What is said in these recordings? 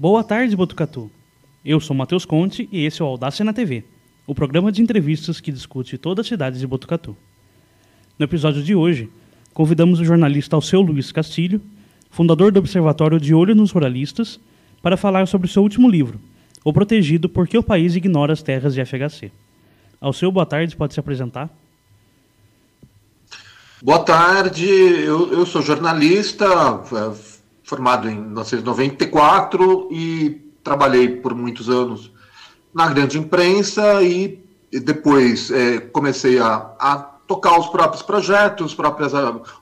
Boa tarde, Botucatu. Eu sou Matheus Conte e esse é o Audácia na TV, o programa de entrevistas que discute toda a cidade de Botucatu. No episódio de hoje, convidamos o jornalista Alceu Luiz Castilho, fundador do Observatório de Olho nos Ruralistas, para falar sobre seu último livro, O Protegido Por que o País Ignora as Terras de FHC. Alceu, boa tarde, pode se apresentar? Boa tarde, eu, eu sou jornalista, formado em 1994 e trabalhei por muitos anos na grande imprensa e, e depois é, comecei a, a, tocar os próprios projetos, próprias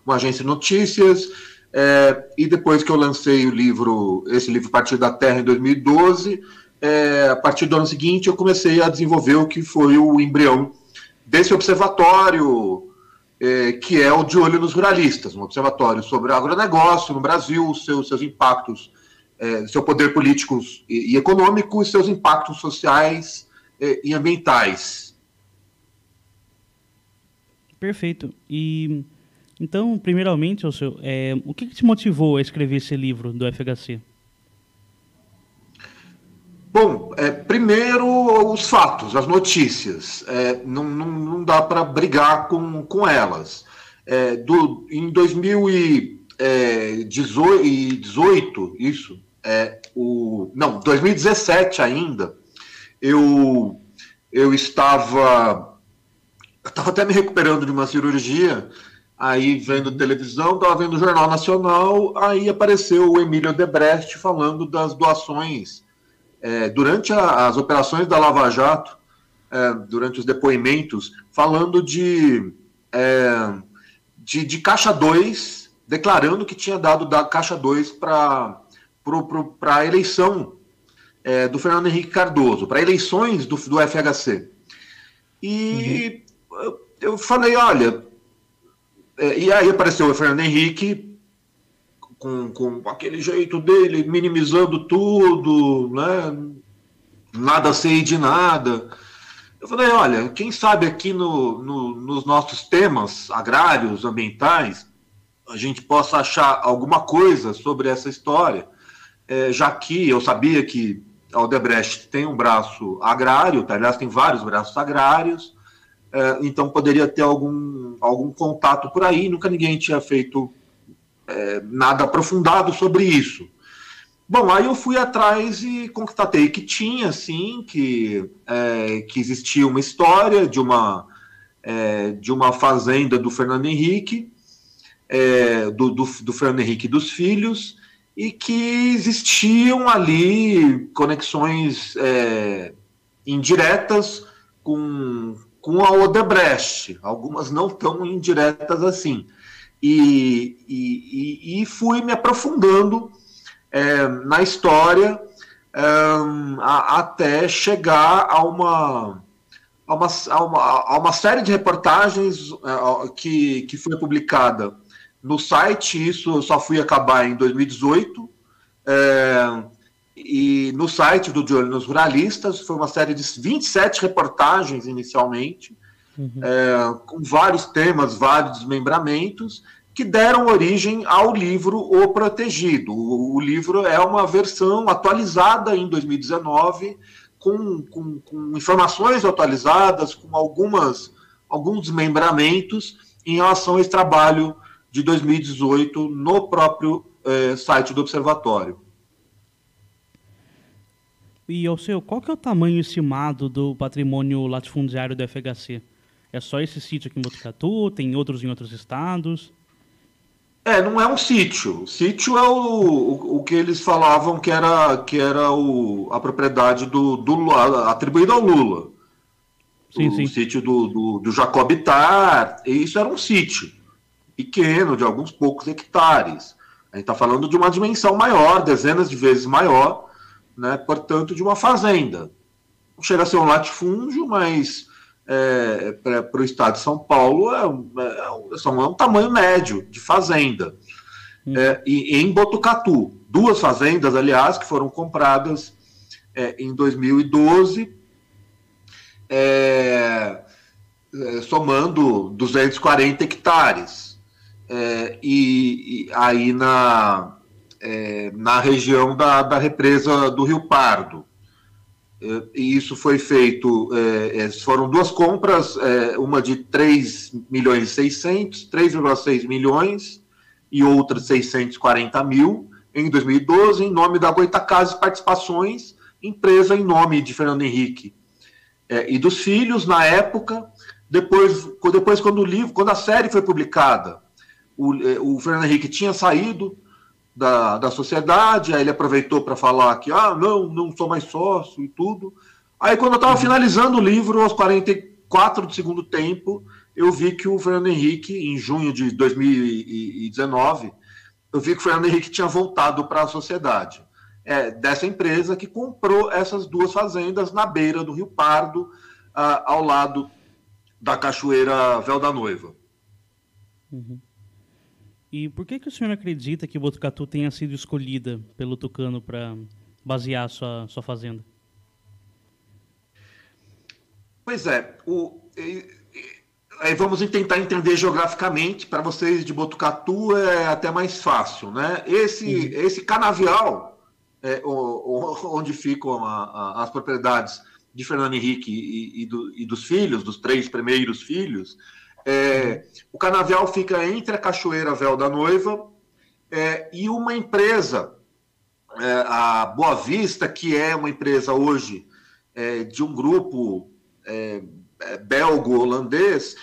uma agência de notícias é, e depois que eu lancei o livro, esse livro Partido da Terra em 2012, é, a partir do ano seguinte eu comecei a desenvolver o que foi o embrião desse observatório é, que é o de olho nos ruralistas, um observatório sobre agronegócio no Brasil, seus, seus impactos, é, seu poder político e, e econômico e seus impactos sociais é, e ambientais. Perfeito. E então, primeiramente, o, seu, é, o que, que te motivou a escrever esse livro do FHC? Bom, é, primeiro os fatos, as notícias. É, não, não, não, dá para brigar com, com elas. É, do, em 2018, é, isso, é, o, não, 2017 ainda, eu, eu estava. Estava até me recuperando de uma cirurgia, aí vendo televisão, estava vendo o Jornal Nacional, aí apareceu o Emílio Debrecht falando das doações é, durante a, as operações da Lava Jato, é, durante os depoimentos, falando de, é, de, de, Caixa 2, declarando que tinha dado da Caixa 2 para a eleição é, do Fernando Henrique Cardoso, para eleições do, do FHC. E uhum. eu, eu falei, olha, é, e aí apareceu o Fernando Henrique com, com aquele jeito dele, minimizando tudo, né? Nada sei de nada. Eu falei, olha, quem sabe aqui no, no, nos nossos temas agrários, ambientais, a gente possa achar alguma coisa sobre essa história, é, já que eu sabia que a tem um braço agrário, tá? aliás, tem vários braços agrários, é, então poderia ter algum, algum contato por aí, nunca ninguém tinha feito nada aprofundado sobre isso. Bom, aí eu fui atrás e constatei que tinha, sim, que, é, que existia uma história de uma, é, de uma fazenda do Fernando Henrique, é, do, do, do, Fernando Henrique e dos filhos, e que existiam ali conexões é, indiretas com, com a Odebrecht, algumas não tão indiretas assim e, e, e fui me aprofundando é, na história é, a, até chegar a uma, a uma, a uma, a uma série de reportagens é, que, que foi publicada no site, isso eu só fui acabar em 2018, é, e no site do De nos Ruralistas, foi uma série de 27 reportagens inicialmente, uhum. é, com vários temas, vários desmembramentos, que deram origem ao livro O Protegido. O, o livro é uma versão atualizada em 2019, com, com, com informações atualizadas, com algumas, alguns desmembramentos em relação a esse trabalho de 2018 no próprio é, site do Observatório. E, ao seu, qual que é o tamanho estimado do patrimônio latifundiário do FHC? É só esse sítio aqui em Botucatu? Tem outros em outros estados? É, não é um sítio. Sítio é o, o, o, que eles falavam que era, que era o, a propriedade do, do atribuída ao Lula. Sim, o sim. sítio do, do, do Jacob Tar, isso era um sítio pequeno, de alguns poucos hectares. A gente está falando de uma dimensão maior, dezenas de vezes maior, né? portanto, de uma fazenda. Não chega a ser um latifúndio, mas é, para o estado de São Paulo é, é, é, um tamanho médio de fazenda. Hum. É, e, em Botucatu, duas fazendas, aliás, que foram compradas é, em 2012, é, somando 240 hectares. E, e, aí na, é, na região da, da represa do Rio Pardo. É, e isso foi feito, é, foram duas compras, é, uma de 3 milhões e 600, 3,6 milhões e outra 640 mil em 2012, em nome da Goitacazes Participações, empresa em nome de Fernando Henrique é, e dos filhos na época. Depois, depois quando o livro, quando a série foi publicada, o, o Fernando Henrique tinha saído, da, da sociedade, aí ele aproveitou para falar que, ah, não, não sou mais sócio e tudo. Aí quando eu estava uhum. finalizando o livro, aos 44 do segundo tempo, eu vi que o Fernando Henrique, em junho de 2019, eu vi que o Fernando Henrique tinha voltado para a sociedade. É, dessa empresa que comprou essas duas fazendas na beira do Rio Pardo, ah, ao lado da Cachoeira Véu da Noiva. Uhum. E por que, que o senhor acredita que Botucatu tenha sido escolhida pelo Tucano para basear sua, sua fazenda? Pois é, o, aí vamos tentar entender geograficamente. Para vocês de Botucatu é até mais fácil, né? Esse, uhum. esse canavial, é, onde ficam a, a, as propriedades de Fernando Henrique e, e, do, e dos filhos, dos três primeiros filhos, é, o canavial fica entre a Cachoeira Véu da Noiva é, e uma empresa, é, a Boa Vista, que é uma empresa hoje é, de um grupo é, é, belgo-holandês,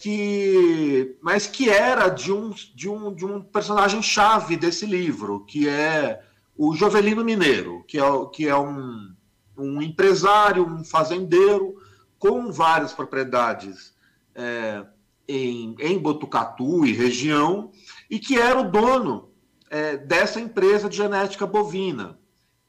que, mas que era de um, de um, de um personagem chave desse livro, que é o Jovelino Mineiro, que é, que é um, um empresário, um fazendeiro com várias propriedades é, em, em Botucatu e região, e que era o dono é, dessa empresa de genética bovina.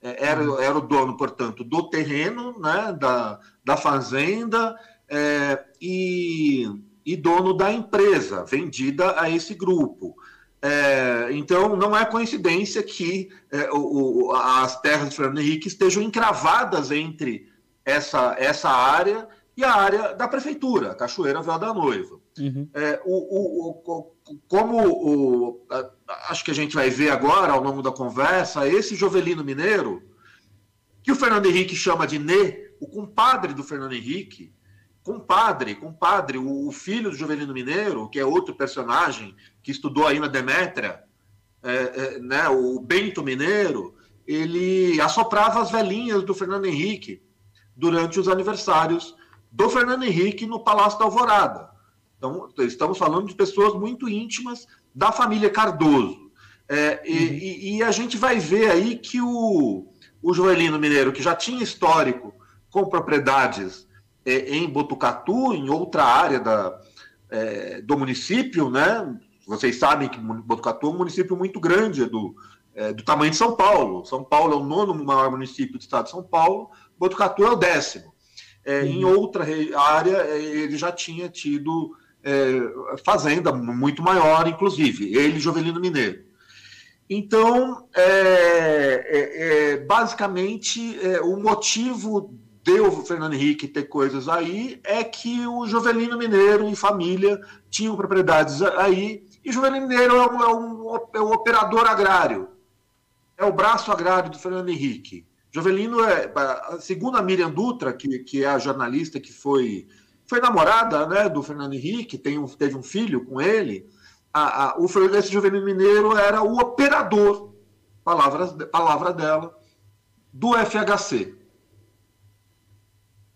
É, era, uhum. era o dono, portanto, do terreno, né, da, da fazenda, é, e, e dono da empresa vendida a esse grupo. É, então, não é coincidência que é, o, o, as terras de Fernando Henrique estejam encravadas entre essa, essa área e a área da prefeitura, Cachoeira Véu da Noiva. Uhum. É, o, o, o, como o, acho que a gente vai ver agora ao longo da conversa, esse Jovelino Mineiro, que o Fernando Henrique chama de Nê, o compadre do Fernando Henrique, compadre, compadre, o, o filho do Jovelino Mineiro, que é outro personagem que estudou aí na Demétria, é, é, né, o Bento Mineiro, ele assoprava as velhinhas do Fernando Henrique durante os aniversários do Fernando Henrique no Palácio da Alvorada. Então, estamos falando de pessoas muito íntimas da família Cardoso. É, uhum. e, e, a gente vai ver aí que o, o Joelino Mineiro, que já tinha histórico com propriedades é, em Botucatu, em outra área da, é, do município, né? Vocês sabem que Botucatu é um município muito grande, do, é, do tamanho de São Paulo. São Paulo é o nono maior município do estado de São Paulo, Botucatu é o décimo. É, Em outra área, é, ele já tinha tido é, fazenda muito maior, inclusive, ele, Jovelino Mineiro. Então, é, é, é basicamente, o motivo de o Fernando Henrique ter coisas aí é que o Jovelino Mineiro e família tinham propriedades aí, e Jovelino Mineiro é um, é um, é um operador agrário, é o braço agrário do Fernando Henrique. Jovelino é, segundo a Miriam Dutra, que, que é a jornalista que foi, foi namorada né, do Fernando Henrique, tem um, teve um filho com ele, a, a, o esse Jovelino Mineiro era o operador, palavras, palavra dela, do FHC.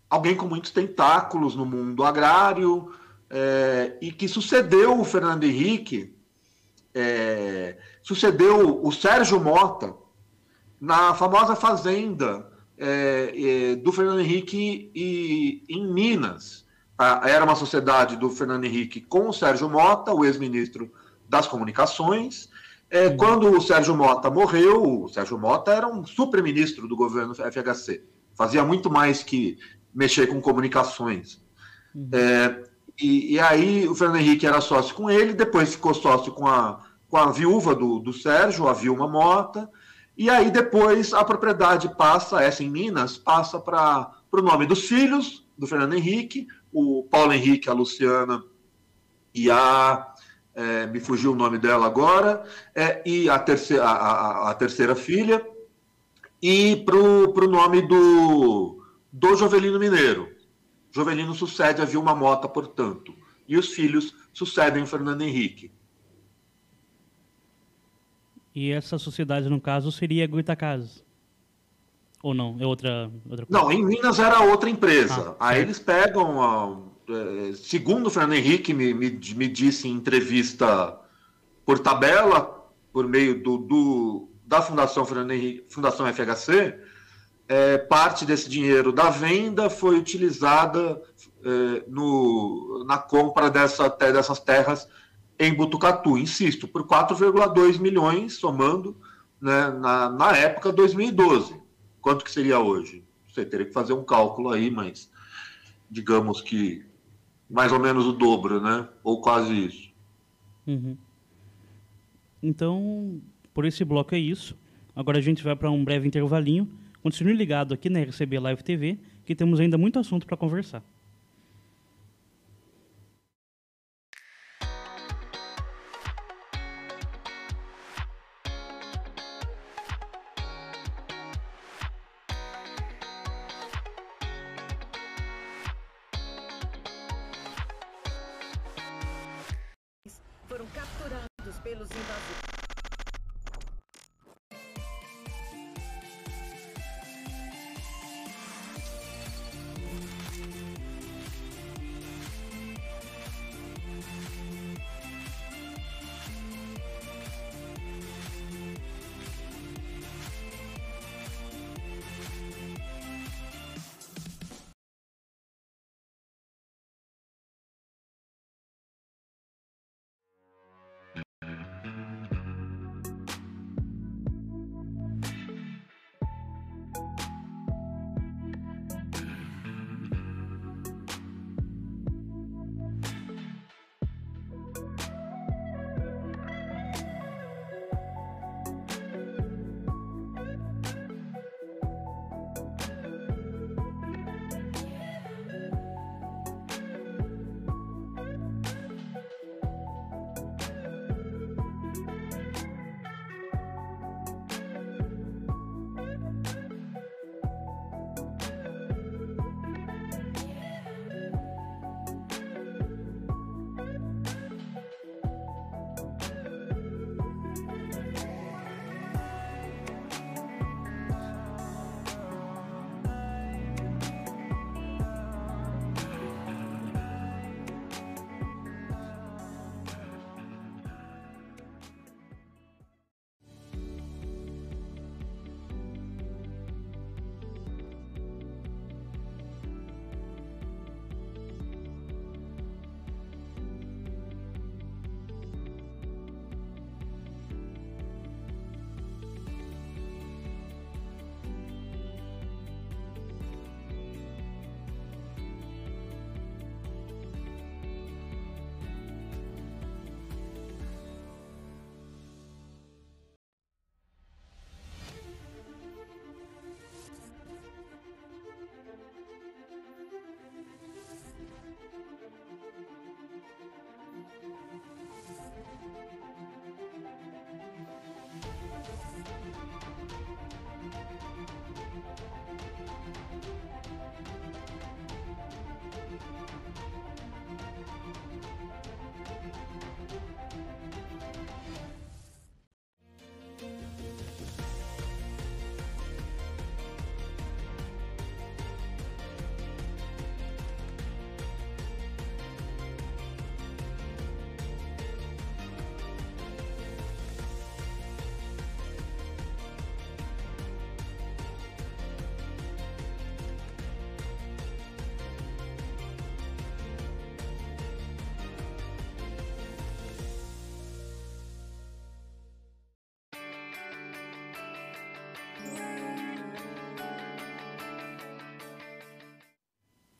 Alguém com muitos tentáculos no mundo agrário é, e que sucedeu o Fernando Henrique, é, sucedeu o Sérgio Mota, na famosa fazenda é, é, do Fernando Henrique e, em Minas. era uma sociedade do Fernando Henrique com o Sérgio Mota, o ex-ministro das Comunicações. É, uhum. Quando o Sérgio Mota morreu, o Sérgio Mota era um super-ministro do governo FHC. Fazia muito mais que mexer com comunicações. Uhum. É, e, e, aí o Fernando Henrique era sócio com ele, depois ficou sócio com a, com a viúva do, do Sérgio, a Vilma Mota, e aí depois a propriedade passa, essa em Minas, passa para o nome dos filhos do Fernando Henrique, o Paulo Henrique, a Luciana e a, é, me fugiu o nome dela agora, é, e a terceira, a, a, a terceira filha, e para o nome do, do Jovelino Mineiro. Jovelino sucede a Vilma Mota, portanto, e os filhos sucedem o Fernando Henrique. E essa sociedade, no caso, seria Goitacazes? Ou não? É outra, outra coisa? Não, em Minas era outra empresa. Ah, Aí eles pegam, a, é, segundo o Fernando Henrique me, me, me, disse em entrevista por tabela, por meio do, do da Fundação Fernando Henrique, Fundação FHC, é, parte desse dinheiro da venda foi utilizada é, no, na compra dessa, dessas terras em Butucatu, insisto, por 4,2 milhões, somando né, na, na época 2012. Quanto que seria hoje? Você teria que fazer um cálculo aí, mas digamos que mais ou menos o dobro, né? Ou quase isso. Uhum. Então, por esse bloco é isso. Agora a gente vai para um breve intervalinho. Continue ligado aqui na RCB Live TV, que temos ainda muito assunto para conversar.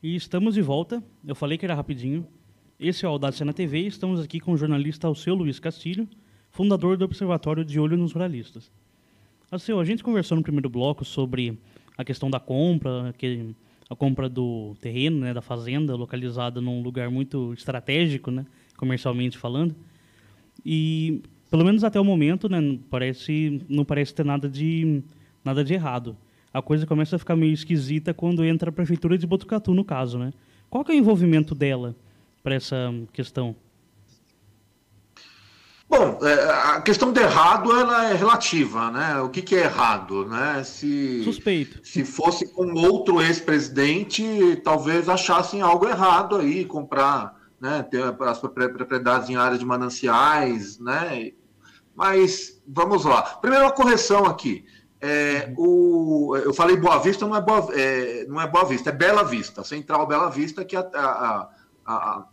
E estamos de volta. Eu falei que era rapidinho. Esse é o Audácia na TV estamos aqui com o jornalista Alceu Luiz Castilho, fundador do Observatório de Olho nos Ruralistas. Alceu, a gente conversou no primeiro bloco sobre a questão da compra, que, a compra do terreno, né, da fazenda, localizada num lugar muito estratégico, né, comercialmente falando. E pelo menos até o momento, né, não parece, não parece ter nada de nada de errado. A coisa começa a ficar meio esquisita quando entra a prefeitura de Botucatu no caso, né? Qual é o envolvimento dela para essa questão? Bom, é, a questão de errado ela é relativa, né? O que, que é errado, né? Se, Suspeito. Se fosse com outro ex-presidente, talvez achassem algo errado aí, comprar, né? Ter as propriedades em áreas de mananciais, né? Mas vamos lá. Primeiro uma correção aqui. É, o, eu falei Boa Vista, não é Boa, é, não é Boa Vista, é Bela Vista, Central Bela Vista, que é a, a, a,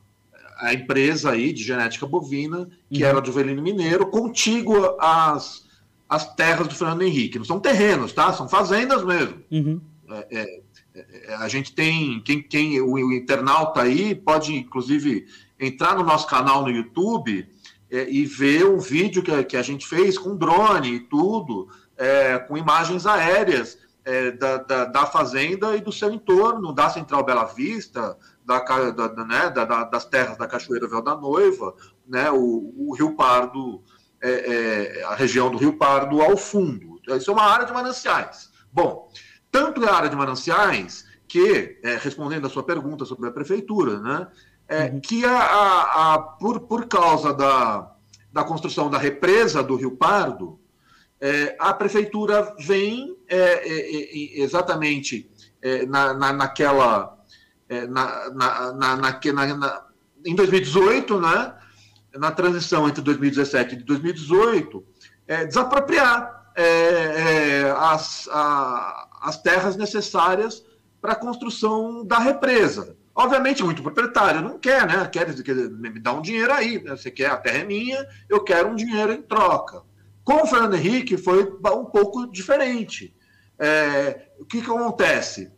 a empresa aí de genética bovina, que uhum. era do Velino Mineiro, contígua às, às terras do Fernando Henrique. Não são terrenos, tá? São fazendas mesmo. Uhum. É, é, é a gente tem, quem, quem o, o, internauta aí pode, inclusive, entrar no nosso canal no YouTube é, e ver um vídeo que, que a gente fez com drone e tudo, é, com imagens aéreas é, da, da, da, fazenda e do seu entorno, da Central Bela Vista, da, da, né, das terras da Cachoeira Véu da Noiva, né, o, o Rio Pardo, é, é, a região do Rio Pardo ao fundo. Isso é uma área de mananciais. Bom, tanto é a área de mananciais que, é, respondendo a sua pergunta sobre a prefeitura, né, é, uhum. que a, a, a, por, por causa da, da construção da represa do Rio Pardo, é, a prefeitura vem é, é, é exatamente é, na, na, naquela. Na, na, na, em 2018, né, na transição entre 2017 e 2018, desapropriar as, a, as terras necessárias para a construção da represa. Obviamente, muito proprietário não quer, né? Quer, quer me dar um dinheiro aí. Né? Você quer a terra é minha, eu quero um dinheiro em troca. Com o Fernando Henrique foi um pouco diferente. É, o que, que acontece?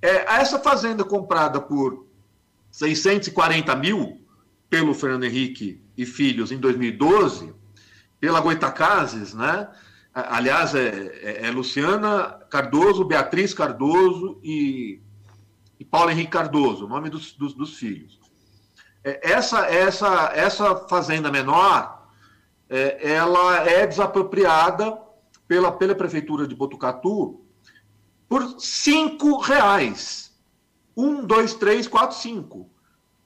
É, essa fazenda comprada por 640 mil pelo Fernando Henrique e Filhos em 2012, pela Goitacazes, né? Aliás, é, é, é, Luciana Cardoso, Beatriz Cardoso e, e Paulo Henrique Cardoso, nome dos, dos, dos filhos. É, essa, essa, essa fazenda menor é, ela é desapropriada pela, pela prefeitura de Botucatu por cinco reais. Um, dois, três, quatro, cinco.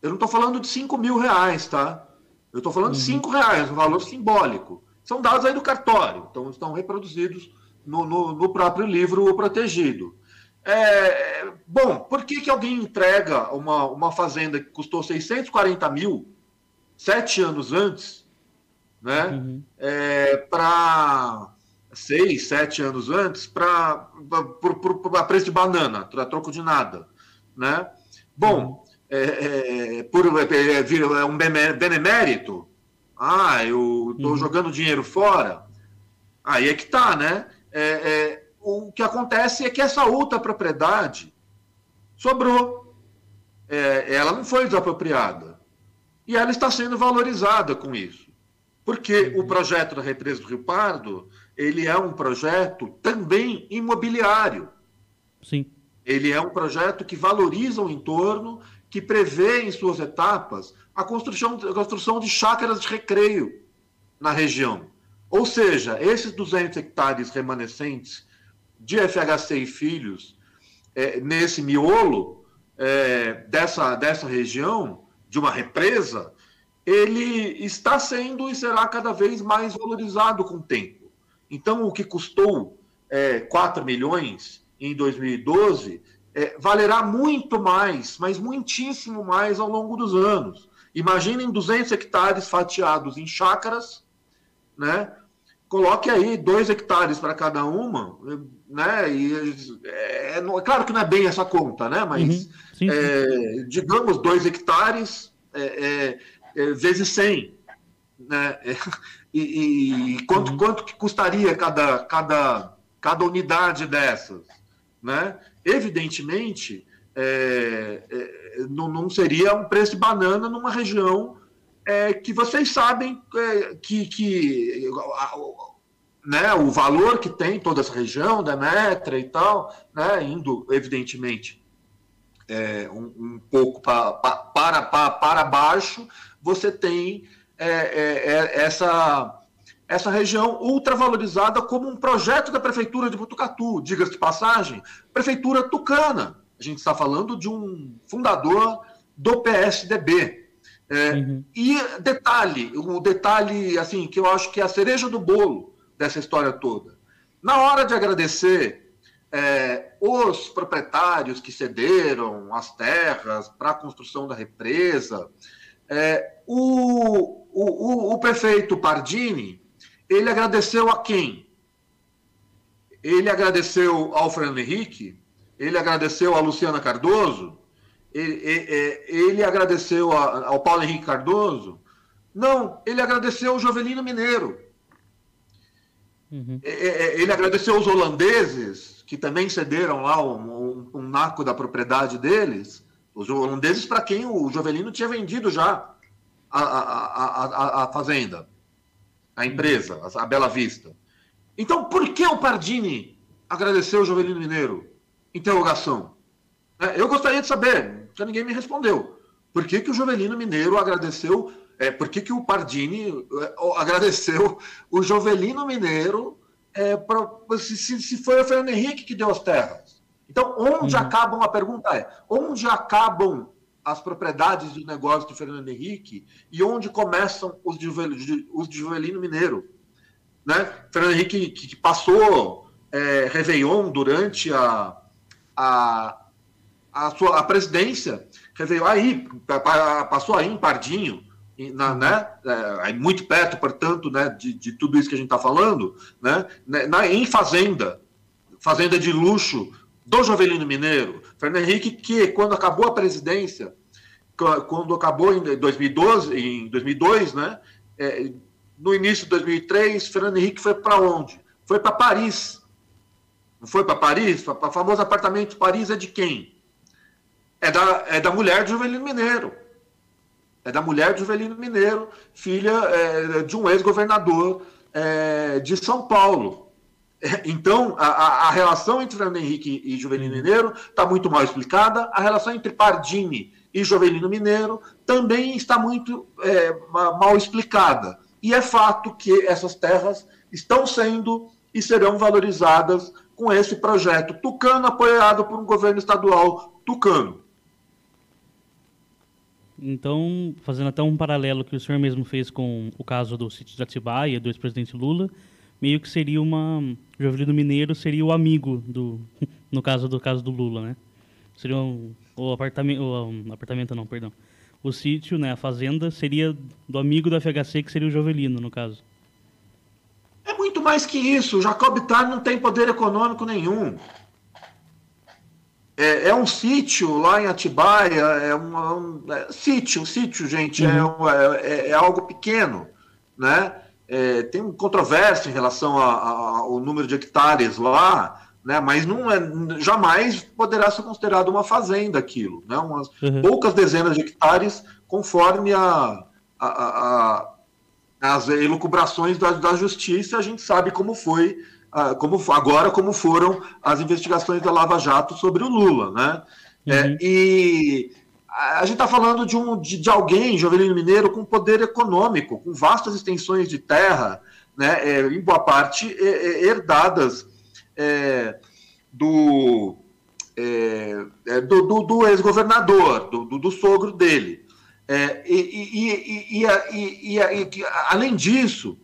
Eu não estou falando de cinco mil reais, tá? Eu estou falando uhum. de cinco reais, um valor simbólico. São dados aí do cartório, então estão reproduzidos no, no, no próprio livro Protegido. É, bom, por que, que alguém entrega uma, uma fazenda que custou 640 mil sete anos antes né? Uhum. É, para seis, sete anos antes, para preço de banana, para troco de nada, né? Bom, uhum. é, é, por é, é, é um benemérito, ah, eu estou uhum. jogando dinheiro fora, aí é que tá, né? É, é, o que acontece é que essa outra propriedade sobrou, ela não foi desapropriada e ela está sendo valorizada com isso. Porque o projeto da represa do Rio Pardo, ele é um projeto também imobiliário. Sim. Ele é um projeto que valoriza o entorno, que prevê em suas etapas a construção, a construção de chácaras de recreio na região. Ou seja, esses 200 hectares remanescentes de FHC e filhos, é, nesse miolo é, dessa, dessa região, de uma represa, ele está sendo e será cada vez mais valorizado com o tempo. Então, o que custou é, 4 milhões em 2012 é, valerá muito mais, mas muitíssimo mais ao longo dos anos. Imaginem 200 hectares fatiados em chácaras, né? Coloque aí 2 hectares para cada uma, né? E, é, é, claro que não é bem essa conta, né? Mas, uhum, sim, sim. É, digamos, 2 hectares é, é é, vezes 100. Né? E, e quanto, uhum. quanto que custaria cada, cada, cada unidade dessas? Né? Evidentemente, é, é, não, não, seria um preço de banana numa região é, que vocês sabem é, que, que né, o valor que tem toda essa região, Demetra e tal, né, indo, evidentemente, é, um, um, pouco pra, pra, para, para, para baixo, você tem é, é, é, essa, essa região ultravalorizada como um projeto da Prefeitura de Botucatu, diga-se de passagem, Prefeitura Tucana. A gente está falando de um fundador do PSDB. É, uhum. E detalhe, o um detalhe assim que eu acho que é a cereja do bolo dessa história toda. Na hora de agradecer é, os proprietários que cederam as terras para a construção da represa, é, o, o, o, prefeito Pardini, ele agradeceu a quem? Ele agradeceu ao Fernando Henrique, ele agradeceu a Luciana Cardoso, ele, ele, ele agradeceu a, ao Paulo Henrique Cardoso, não, ele agradeceu ao Jovelino Mineiro. Uhum. É, é, é, ele agradeceu os holandeses, que também cederam lá um, um, um naco da propriedade deles, os holandeses para quem o Jovelino tinha vendido já a, a, a, a fazenda, a empresa, a Bela Vista. Então, por que o Pardini agradeceu o Jovelino Mineiro? Interrogação. Eu gostaria de saber, porque ninguém me respondeu. Por que, que o Jovelino Mineiro agradeceu é, por que, que o Pardini é, agradeceu o Jovelino Mineiro é, pra, se, se foi o Fernando Henrique que deu as terras? Então, onde uhum. acabam, a pergunta é, onde acabam as propriedades do negócio do Fernando Henrique e onde começam os de, os de Jovelino Mineiro? Né? Fernando Henrique que, que passou é, Réveillon durante a, a, a, sua, a presidência, Réveillon aí, passou aí em Pardinho, na, né, é, muito perto, portanto, né, de, de tudo isso que a gente está falando, né, né, na, em fazenda, fazenda de luxo do Jovelino Mineiro, Fernando Henrique, que quando acabou a presidência, quando acabou em 2012, em 2002, né, é, no início de 2003, Fernando Henrique foi para onde? Foi para Paris. Não foi para Paris? O famoso apartamento de Paris é de quem? É da, é da mulher de Jovelino Mineiro é da mulher de Juvelino Mineiro, filha é, de um ex-governador é, de São Paulo. É, então, a, a, relação entre Fernando Henrique e Juvelino uhum. Mineiro está muito mal explicada. A relação entre Pardini e Jovelino Mineiro também está muito é, mal explicada. E é fato que essas terras estão sendo e serão valorizadas com esse projeto tucano apoiado por um governo estadual tucano. Então, fazendo até um paralelo que o senhor mesmo fez com o caso do sítio de Atibaia, do ex-presidente Lula, meio que seria uma... Jovelino Mineiro seria o amigo do... No caso do caso do Lula, né? Seria um, o apartamento... O um, apartamento não, perdão. O sítio, né, a fazenda, seria do amigo do FHC, que seria o Jovelino, no caso. É muito mais que isso. O Jacob Tar não tem poder econômico nenhum. É, é, um sítio lá em Atibaia, é, uma, um é, sítio, um sítio, gente, é uhum. é, é, é, algo pequeno, né? É, tem controvérsia em relação a, a, ao número de hectares lá, né? Mas não é, jamais poderá ser considerado uma fazenda aquilo, né? Umas uhum. poucas dezenas de hectares, conforme a, a, as elucubrações da, da justiça, a gente sabe como foi como agora como foram as investigações da Lava Jato sobre o Lula, né? É, uhum. É, e a gente está falando de, um, de, de, alguém, Jovelino Mineiro, com poder econômico, com vastas extensões de terra, né, é, em boa parte é, é herdadas é, do, do, do, do ex-governador, do, do, do, sogro dele. e, e, e, e, além disso,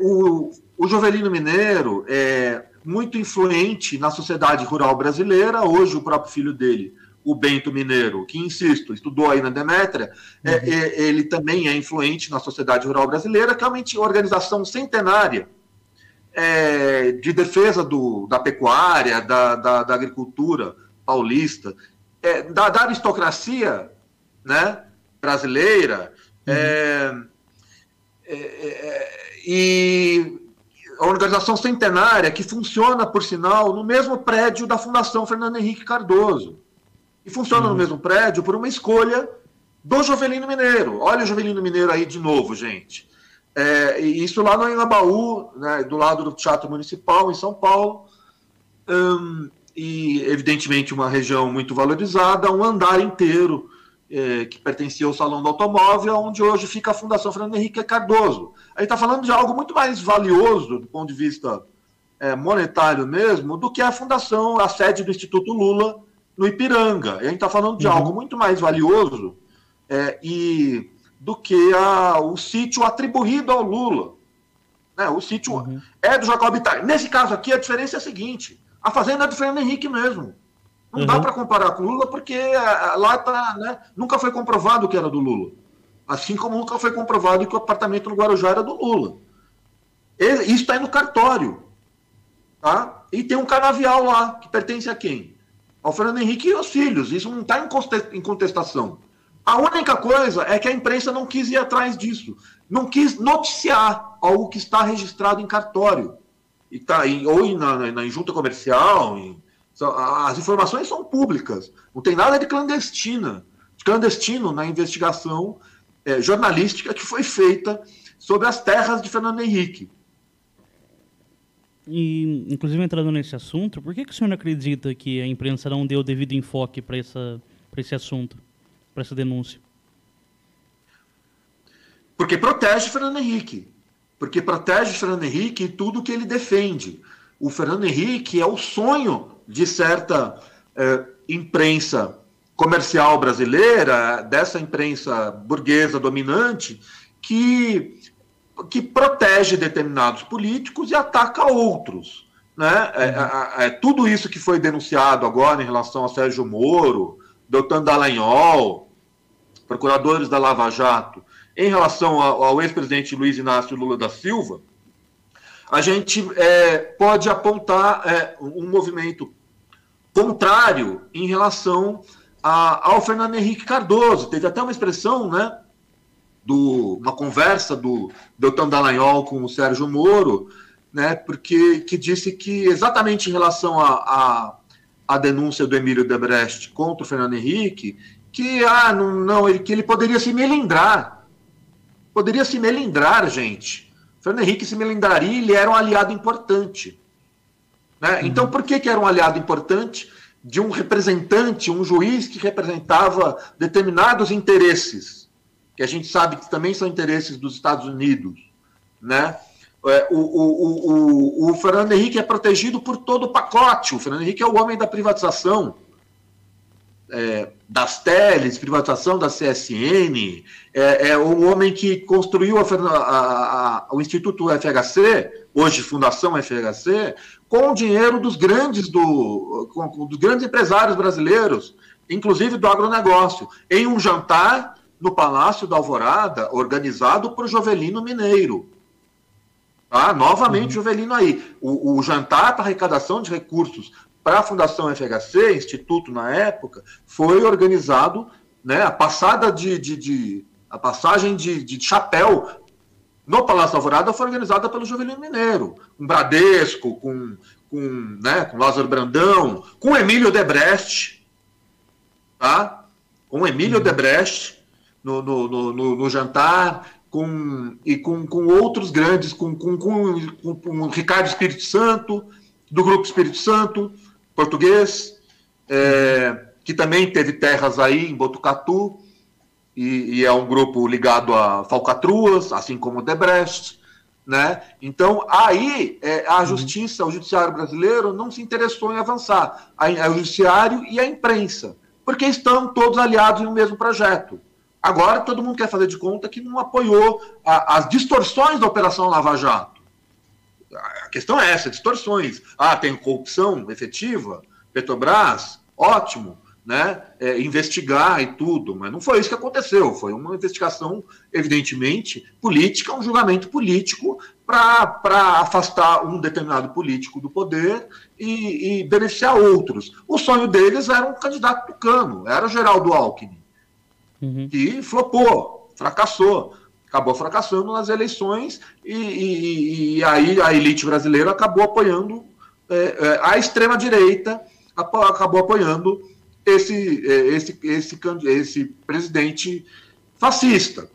o, o Jovelino Mineiro é muito influente na sociedade rural brasileira. Hoje, o próprio filho dele, o Bento Mineiro, que, insisto, estudou aí na Demétria, é, uhum. é, ele também é influente na sociedade rural brasileira, que é uma organização centenária é, de defesa do, da pecuária, da, da, da agricultura paulista, é, da, da, aristocracia né, brasileira. Uhum. É, é, e a organização centenária que funciona, por sinal, no mesmo prédio da Fundação Fernando Henrique Cardoso. E funciona uhum. no mesmo prédio por uma escolha do Jovelino Mineiro. Olha o Jovelino Mineiro aí de novo, gente. É, isso lá no Engabaú, né, do lado do Teatro Municipal, em São Paulo. Hum, e, evidentemente, uma região muito valorizada, um andar inteiro eh, que pertencia ao Salão do Automóvel, onde hoje fica a Fundação Fernando Henrique Cardoso. A gente está falando de algo muito mais valioso do ponto de vista eh, monetário mesmo, do que a fundação, a sede do Instituto Lula no Ipiranga. A gente está falando de uhum. algo muito mais valioso eh, e do que a, o sítio atribuído ao Lula. Né? O sítio uhum. é do Jacob Ittar. Nesse caso aqui, a diferença é a seguinte: a fazenda é do Fernando Henrique mesmo. Não uhum. dá para comparar com o Lula, porque eh, lá tá, né, nunca foi comprovado que era do Lula. Assim como nunca foi comprovado que o apartamento no Guarujá era do Lula. Ele, isso está aí no cartório. Tá? E tem um canavial lá, que pertence a quem? Ao Fernando Henrique e aos filhos. Isso não está em contestação. A única coisa é que a imprensa não quis ir atrás disso. Não quis noticiar algo que está registrado em cartório. E tá, em, ou em, na, na, em junta comercial. Em, as informações são públicas. Não tem nada de clandestina. De clandestino na investigação é, jornalística que foi feita sobre as terras de Fernando Henrique. E, inclusive, entrando nesse assunto, por que, que o senhor acredita que a imprensa não deu devido enfoque para esse assunto? para essa denúncia? Porque protege Fernando Henrique. Porque protege Fernando Henrique e tudo que ele defende. O Fernando Henrique é o sonho de certa eh, imprensa comercial brasileira, dessa imprensa burguesa dominante, que, que protege determinados políticos e ataca outros. Né? É. É, é, tudo isso que foi denunciado agora em relação a Sérgio Moro, Doutor Dallagnol, procuradores da Lava Jato, em relação ao, ao ex-presidente Luiz Inácio Lula da Silva, a gente é, pode apontar é, um movimento contrário em relação a, ao Fernando Henrique Cardoso. Teve até uma expressão, né, do, uma conversa do Deltan Dallagnol com o Sérgio Moro, né, porque que disse que exatamente em relação a, a, a denúncia do Emílio Debrecht contra o Fernando Henrique, que ah, não, não ele, que ele poderia se melindrar. Poderia se melindrar, gente. Fernando Henrique se melindraria ele era um aliado importante. Né? Uhum. Então, por que, que era um aliado importante de um representante, um juiz que representava determinados interesses, que a gente sabe que também são interesses dos Estados Unidos, né? É, o, o, o, o, Fernando Henrique é protegido por todo o pacote. O Fernando Henrique é o homem da privatização é, das teles, privatização da CSN, é, é o homem que construiu a, a, a, o Instituto FHC, hoje Fundação FHC, com o dinheiro dos grandes, do, com, dos grandes empresários brasileiros, inclusive do agronegócio, em um jantar no Palácio da Alvorada, organizado por Jovelino Mineiro. Tá? Novamente, uhum. Jovelino aí. O, o jantar para arrecadação de recursos para a Fundação FHC, Instituto na época, foi organizado né, a passada de, de, de a passagem de, de, chapéu no Palácio Alvorada foi organizada pelo Juvelino Mineiro, com Bradesco, com, com, né, com Lázaro Brandão, com Emílio Debrecht, tá? com Emílio uhum. Debrecht no, no, no, no, jantar, com, e com, com outros grandes, com, com, com, com, Ricardo Espírito Santo, do Grupo Espírito Santo, português, é, que também teve terras aí em Botucatu, e, e, é um grupo ligado a falcatruas, assim como o Debrecht, né? Então, aí é, a uhum. justiça, o judiciário brasileiro não se interessou em avançar, a, a, o judiciário e a imprensa, porque estão todos aliados no mesmo projeto. Agora, todo mundo quer fazer de conta que não apoiou a, as distorções da Operação Lava Jato a questão é essa, distorções. Ah, tem corrupção efetiva, Petrobras, ótimo, né? É, investigar e tudo, mas não foi isso que aconteceu. Foi uma investigação, evidentemente, política, um julgamento político para afastar um determinado político do poder e, e, beneficiar outros. O sonho deles era um candidato tucano, era Geraldo Alckmin, uhum. flopou, fracassou acabou fracassando nas eleições e, e, e aí a elite brasileira acabou apoiando é, é, a extrema direita acabou apoiando esse, é, esse, esse, esse presidente fascista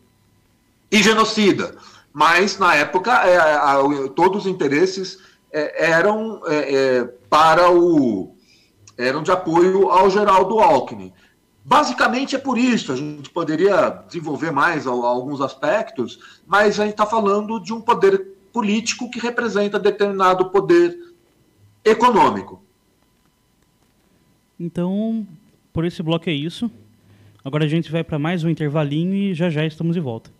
e genocida. Mas na época é, a, todos os interesses é, eram é, para o eram de apoio ao Geraldo Alckmin. Basicamente é por isso, a gente poderia desenvolver mais alguns aspectos, mas a gente está falando de um poder político que representa determinado poder econômico. Então, por esse bloco é isso. Agora a gente vai para mais um intervalinho e já já estamos de volta.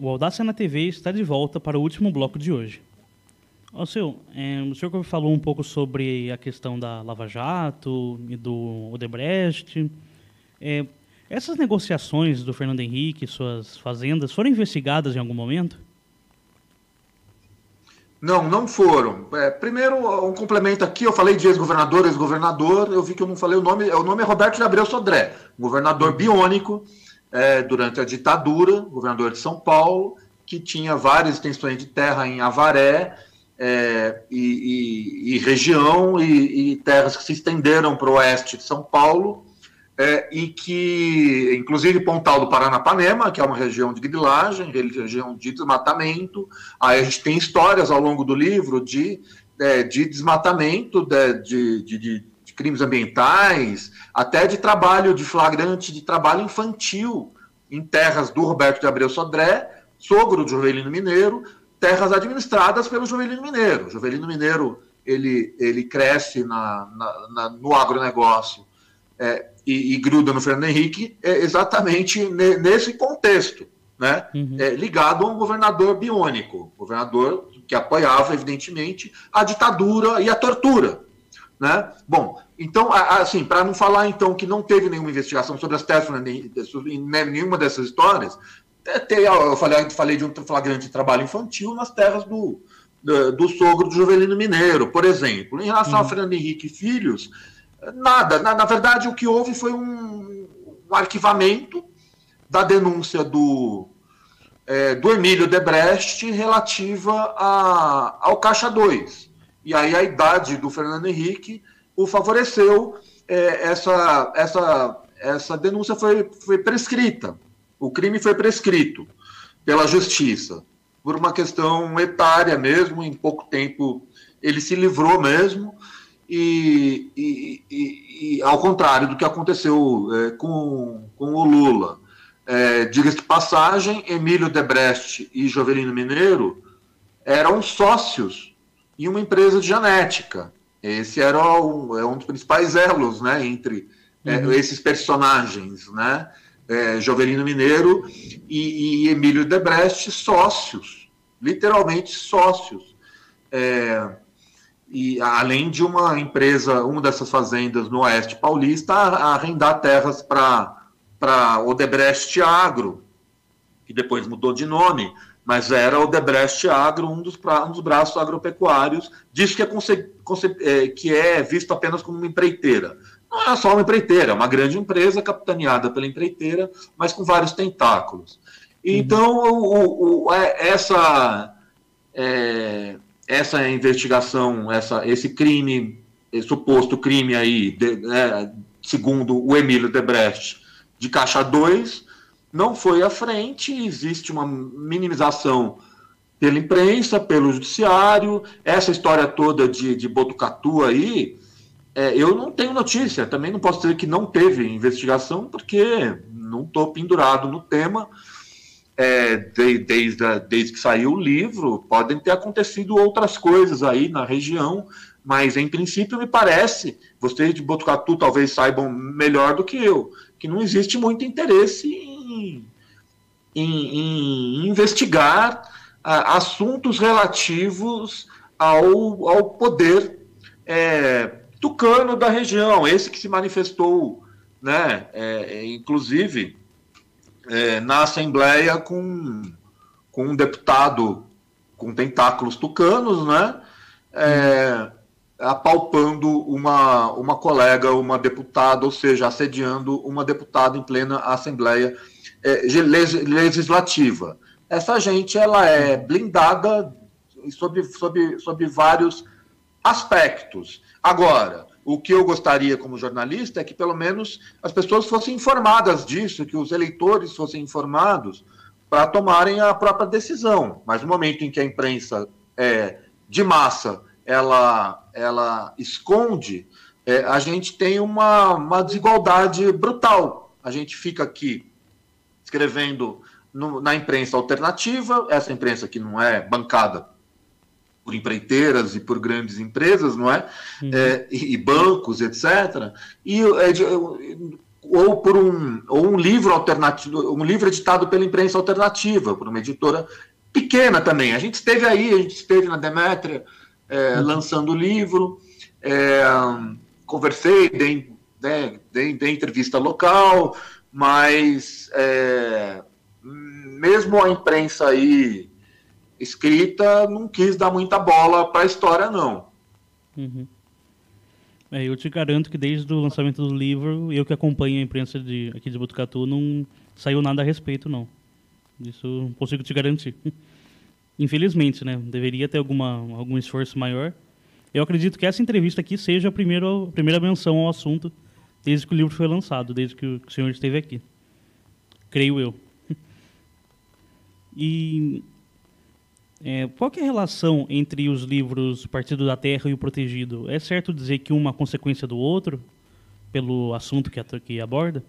O Audácia na TV está de volta para o último bloco de hoje. Ó, seu, é, o senhor falou um pouco sobre a questão da Lava Jato e do Odebrecht. É, essas negociações do Fernando Henrique e suas fazendas foram investigadas em algum momento? Não, não foram. É, primeiro, um complemento aqui, eu falei de ex-governador, ex-governador, eu vi que eu não falei o nome, o nome é Roberto de Abreu Sodré, governador biônico, é, durante a ditadura, governador de São Paulo, que tinha várias extensões de terra em Avaré é, e, e, e, região e, e, terras que se estenderam para o oeste de São Paulo é, e que, inclusive Pontal do Paranapanema, que é uma região de grilagem, região de desmatamento. Aí a gente tem histórias ao longo do livro de, é, de desmatamento, de, de, de crimes ambientais, até de trabalho de flagrante, de trabalho infantil em terras do Roberto de Abreu Sodré, sogro do Jovelino Mineiro, terras administradas pelo Jovelino Mineiro. O Jovelino Mineiro ele, ele cresce na, na, na no agronegócio é, e, e, gruda no Fernando Henrique é exatamente ne, nesse contexto, né? Uhum. É, ligado a um governador biônico, governador que apoiava, evidentemente, a ditadura e a tortura. Né? Bom, então, assim, para não falar então que não teve nenhuma investigação sobre as teses em nenhuma dessas histórias, eu falei, falei de um flagrante trabalho infantil nas terras do, do, do sogro do Jovelino Mineiro, por exemplo. Em relação uhum. a Fernando Henrique e Filhos, nada. Na, na verdade, o que houve foi um, um arquivamento da denúncia do, é, do Emílio Debrecht relativa a, ao Caixa 2. E aí a idade do Fernando Henrique o favoreceu, é, essa, essa, essa denúncia foi, foi prescrita. O crime foi prescrito pela justiça, por uma questão etária mesmo, em pouco tempo ele se livrou mesmo, e, e, e, e ao contrário do que aconteceu é, com, com o Lula. É, Diga-se de passagem, Emílio Debrecht e Jovelino Mineiro eram sócios em uma empresa de genética. Esse era um, é um dos principais elos né, entre é, uhum. esses personagens, né? É, Jovelino Mineiro e, e, Emílio Debrecht, sócios, literalmente sócios. É, e além de uma empresa, uma dessas fazendas no Oeste Paulista, arrendar terras para para Odebrecht Agro, que depois mudou de nome, mas era Odebrecht Agro, um dos, pra, um dos braços agropecuários, diz que é, é, que é visto apenas como uma empreiteira. Não é só uma empreiteira, é uma grande empresa capitaneada pela empreiteira, mas com vários tentáculos. Então, uhum. o, o, é, essa, é, essa investigação, essa, esse crime, esse suposto crime aí, de, né, segundo o Emílio Debrecht, de caixa 2 não foi à frente, existe uma minimização pela imprensa, pelo judiciário, essa história toda de, de Botucatu aí, é, eu não tenho notícia, também não posso dizer que não teve investigação, porque não estou pendurado no tema, é, de, desde, desde que saiu o livro, podem ter acontecido outras coisas aí na região, mas em princípio me parece, vocês de Botucatu talvez saibam melhor do que eu, que não existe muito interesse em, em, em investigar ah, assuntos relativos ao, ao poder é, tucano da região, esse que se manifestou, né, é, é inclusive, é, na Assembleia com, com um deputado com tentáculos tucanos, né, é, apalpando uma, uma colega, uma deputada, ou seja, assediando uma deputada em plena Assembleia é, Legislativa. Essa gente ela é blindada sob, sob, sob vários aspectos. Agora, o que eu gostaria como jornalista é que pelo menos as pessoas fossem informadas disso, que os eleitores fossem informados para tomarem a própria decisão. Mas no momento em que a imprensa é, de massa ela, ela esconde, é, a gente tem uma, uma desigualdade brutal. A gente fica aqui escrevendo no, na imprensa alternativa, essa imprensa que não é bancada por empreiteiras e por grandes empresas, não é? Uhum. é e, e, bancos, etc. E, é, ou por um, ou um livro alternativo, um livro editado pela imprensa alternativa, por uma editora pequena também. A gente esteve aí, a gente esteve na Demétria, é, uhum. lançando o livro, é, conversei, dei, né, dei, dei, entrevista local, mas é, mesmo a imprensa aí escrita não quis dar muita bola para a história, não. Uhum. É, eu te garanto que desde o lançamento do livro, eu que acompanho a imprensa de, aqui de Botucatu, não saiu nada a respeito, não. Isso consigo te garantir. Infelizmente, né? Deveria ter alguma, algum esforço maior. Eu acredito que essa entrevista aqui seja a primeira, a primeira menção ao assunto desde que o livro foi lançado, desde que o senhor esteve aqui. Creio eu. E é, qual é a relação entre os livros Partido da Terra e o Protegido? É certo dizer que uma é consequência do outro, pelo assunto que, que aborda?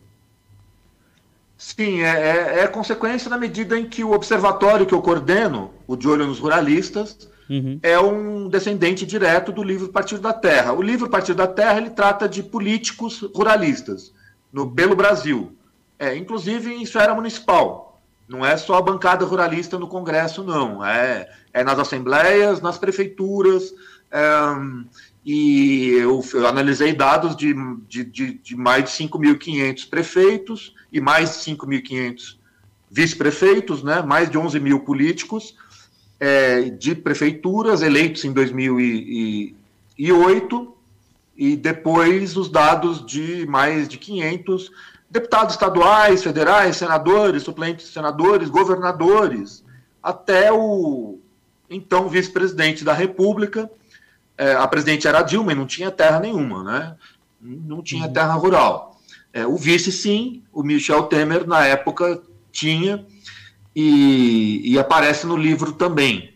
Sim, é, é, é, consequência na medida em que o observatório que eu coordeno, o De Olho nos Ruralistas, uhum. é um descendente direto do livro Partido da Terra. O livro Partido da Terra ele trata de políticos ruralistas, no, pelo Brasil, é, inclusive em esfera municipal. Não é só a bancada ruralista no Congresso, não. É, é nas assembleias, nas prefeituras. É, e eu, eu, analisei dados de, de, de, de mais de 5.500 prefeitos e mais de 5.500 vice-prefeitos, né, mais de 11 mil políticos é, de prefeituras eleitos em 2008 e depois os dados de mais de 500 deputados estaduais, federais, senadores, suplentes senadores, governadores, até o então vice-presidente da República. É, a presidente era Dilma e não tinha terra nenhuma, né? Não tinha uhum. terra rural. É, o vice, sim, o Michel Temer, na época, tinha, e, e aparece no livro também.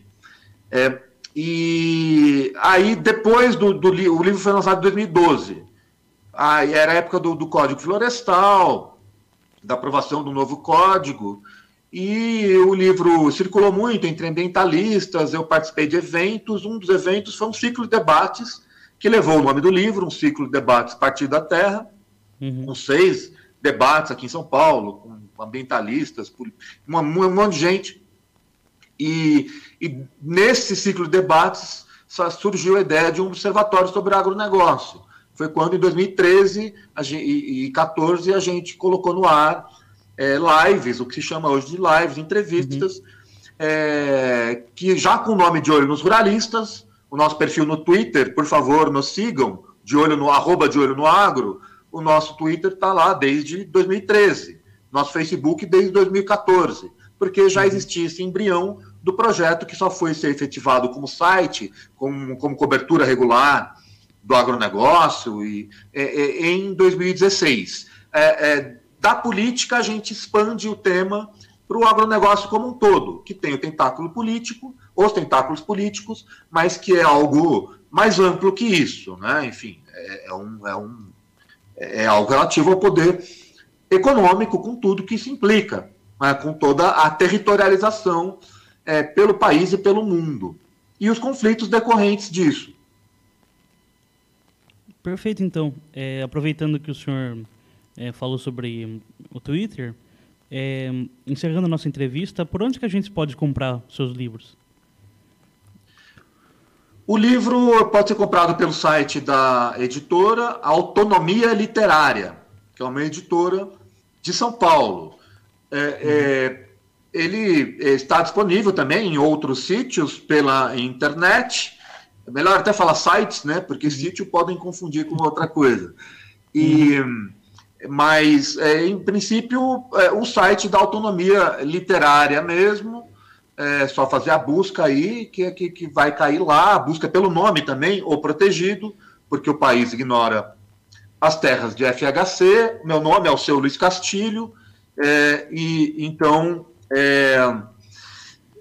É, e aí, depois do, do o livro foi lançado em 2012. Aí era a época do, do Código Florestal, da aprovação do novo código, e o livro circulou muito entre ambientalistas, eu participei de eventos, um dos eventos foi um ciclo de debates, que levou o nome do livro, um ciclo de debates Partido da Terra, uhum. com seis debates aqui em São Paulo, com ambientalistas, um, um monte de gente. E, e nesse ciclo de debates surgiu a ideia de um observatório sobre agronegócio. Foi quando, em 2013 a gente, e 2014, a gente colocou no ar é, lives, o que se chama hoje de lives, entrevistas, uhum. é, que já com o nome de Olho nos Ruralistas, o nosso perfil no Twitter, por favor, nos sigam, de olho no arroba de olho no agro, o nosso Twitter está lá desde 2013, nosso Facebook desde 2014, porque já uhum. existia esse embrião do projeto que só foi ser efetivado como site, como, como cobertura regular do agronegócio e, é, é, em 2016. É, é, da política, a gente expande o tema para o agronegócio como um todo, que tem o tentáculo político, os tentáculos políticos, mas que é algo mais amplo que isso. Né? Enfim, é, é um, é, um, é algo relativo ao poder econômico, com tudo que isso implica, né? com toda a territorialização é, pelo país e pelo mundo. E os conflitos decorrentes disso. Perfeito, então. É, aproveitando que o senhor é, falou sobre o Twitter, é, encerrando a nossa entrevista, por onde que a gente pode comprar seus livros? O livro pode ser comprado pelo site da editora Autonomia Literária, que é uma editora de São Paulo. É, é, ele está disponível também em outros sítios pela internet. É melhor até falar sites, né? Porque sítio podem confundir com outra coisa. E, mas, é, em princípio, é, o site da autonomia literária mesmo, é só fazer a busca aí, que, que, que vai cair lá, a busca pelo nome também, ou protegido, porque o país ignora as terras de FHC. Meu nome é o seu Luiz Castilho, é, e então é,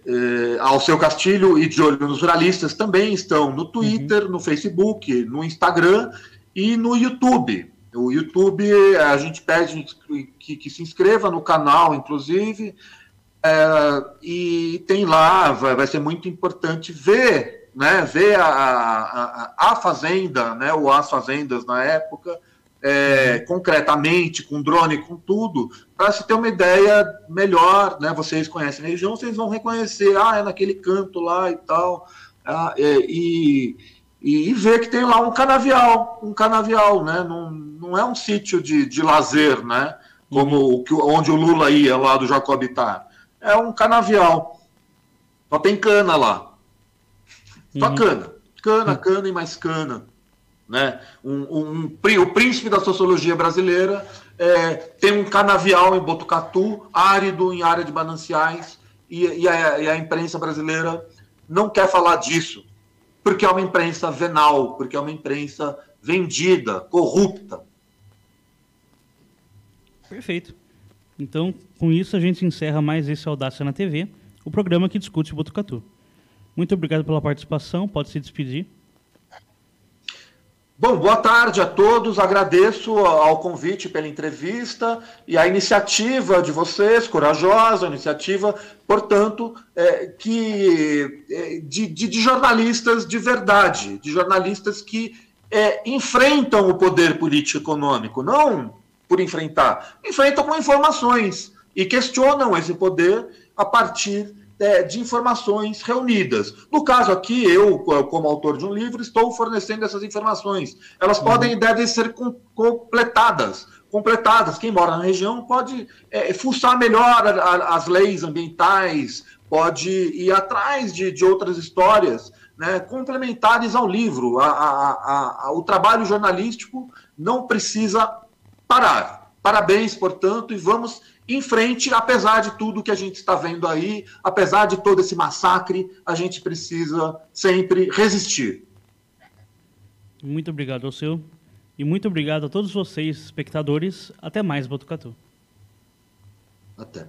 é, ao seu Castilho e de olho nos jornalistas também estão no Twitter, uhum. no Facebook, no Instagram e no YouTube. O YouTube, a gente pede que, que se inscreva no canal, inclusive, é, e tem lá, vai, vai, ser muito importante ver, né, ver a, a, a Fazenda, né, ou as Fazendas na época, é, concretamente, com drone, com tudo, para se ter uma ideia melhor, né? Vocês conhecem a região, vocês vão reconhecer, ah, é naquele canto lá e tal, ah, é, e, e, ver que tem lá um canavial, um canavial, né? Não, não é um sítio de, de lazer, né? Como uhum. o, onde o Lula ia lá do Jacobitar. É um canavial. Só tem cana lá. Só uhum. cana. Cana, uhum. cana e mais cana. Né? Um, um, um, o príncipe da sociologia brasileira é, tem um canavial em Botucatu, árido em área de mananciais, e, e, a, e, a, imprensa brasileira não quer falar disso, porque é uma imprensa venal, porque é uma imprensa vendida, corrupta. Perfeito. Então, com isso, a gente encerra mais esse Audácia na TV, o programa que discute Botucatu. Muito obrigado pela participação, pode se despedir. Bom, boa tarde a todos. Agradeço ao convite pela entrevista e a iniciativa de vocês, corajosa iniciativa, portanto, é, que é, de, de, de, jornalistas de verdade, de jornalistas que é, enfrentam o poder político econômico, não por enfrentar? Enfrentam com informações e questionam esse poder a partir de informações reunidas. No caso aqui, eu, como autor de um livro, estou fornecendo essas informações. Elas uhum. podem e devem ser com, completadas. Completadas. Quem mora na região pode é, fuçar melhor a, a, as leis ambientais, pode ir atrás de, de outras histórias né, complementares ao livro. A, o trabalho jornalístico não precisa parar. Parabéns, portanto, e vamos em frente, apesar de tudo que a gente está vendo aí, apesar de todo esse massacre, a gente precisa sempre resistir. Muito obrigado ao seu. E muito obrigado a todos vocês, espectadores. Até mais, Botucatu. Até.